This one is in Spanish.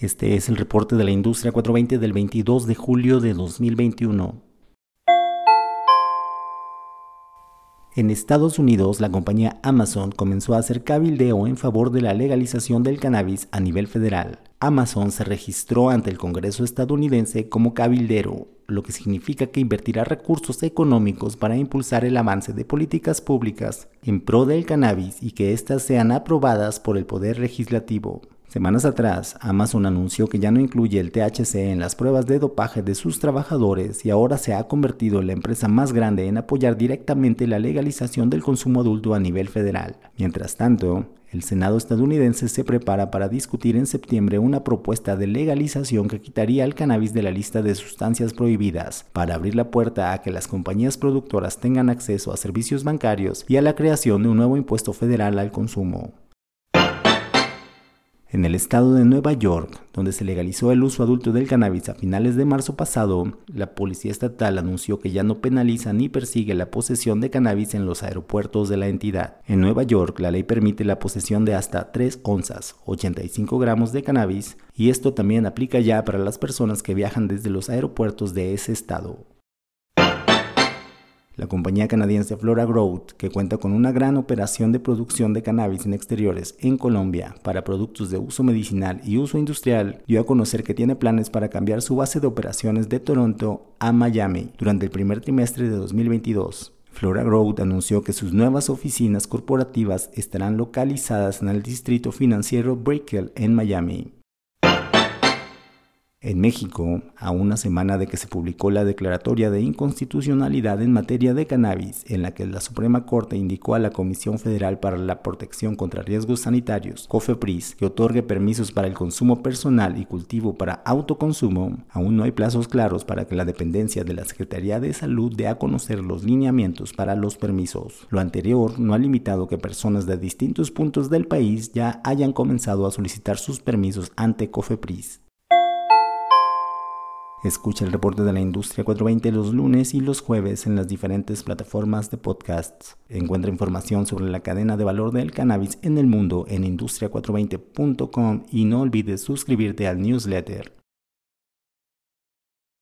Este es el reporte de la industria 420 del 22 de julio de 2021. En Estados Unidos, la compañía Amazon comenzó a hacer cabildeo en favor de la legalización del cannabis a nivel federal. Amazon se registró ante el Congreso estadounidense como cabildero, lo que significa que invertirá recursos económicos para impulsar el avance de políticas públicas en pro del cannabis y que éstas sean aprobadas por el Poder Legislativo. Semanas atrás, Amazon anunció que ya no incluye el THC en las pruebas de dopaje de sus trabajadores y ahora se ha convertido en la empresa más grande en apoyar directamente la legalización del consumo adulto a nivel federal. Mientras tanto, el Senado estadounidense se prepara para discutir en septiembre una propuesta de legalización que quitaría el cannabis de la lista de sustancias prohibidas, para abrir la puerta a que las compañías productoras tengan acceso a servicios bancarios y a la creación de un nuevo impuesto federal al consumo. En el estado de Nueva York, donde se legalizó el uso adulto del cannabis a finales de marzo pasado, la policía estatal anunció que ya no penaliza ni persigue la posesión de cannabis en los aeropuertos de la entidad. En Nueva York, la ley permite la posesión de hasta 3 onzas, 85 gramos de cannabis, y esto también aplica ya para las personas que viajan desde los aeropuertos de ese estado. La compañía canadiense Flora Growth, que cuenta con una gran operación de producción de cannabis en exteriores en Colombia para productos de uso medicinal y uso industrial, dio a conocer que tiene planes para cambiar su base de operaciones de Toronto a Miami durante el primer trimestre de 2022. Flora Growth anunció que sus nuevas oficinas corporativas estarán localizadas en el distrito financiero Brickell en Miami. En México, a una semana de que se publicó la declaratoria de inconstitucionalidad en materia de cannabis, en la que la Suprema Corte indicó a la Comisión Federal para la Protección contra Riesgos Sanitarios, COFEPRIS, que otorgue permisos para el consumo personal y cultivo para autoconsumo, aún no hay plazos claros para que la dependencia de la Secretaría de Salud dé a conocer los lineamientos para los permisos. Lo anterior no ha limitado que personas de distintos puntos del país ya hayan comenzado a solicitar sus permisos ante COFEPRIS. Escucha el reporte de la industria 420 los lunes y los jueves en las diferentes plataformas de podcasts. Encuentra información sobre la cadena de valor del cannabis en el mundo en industria420.com y no olvides suscribirte al newsletter.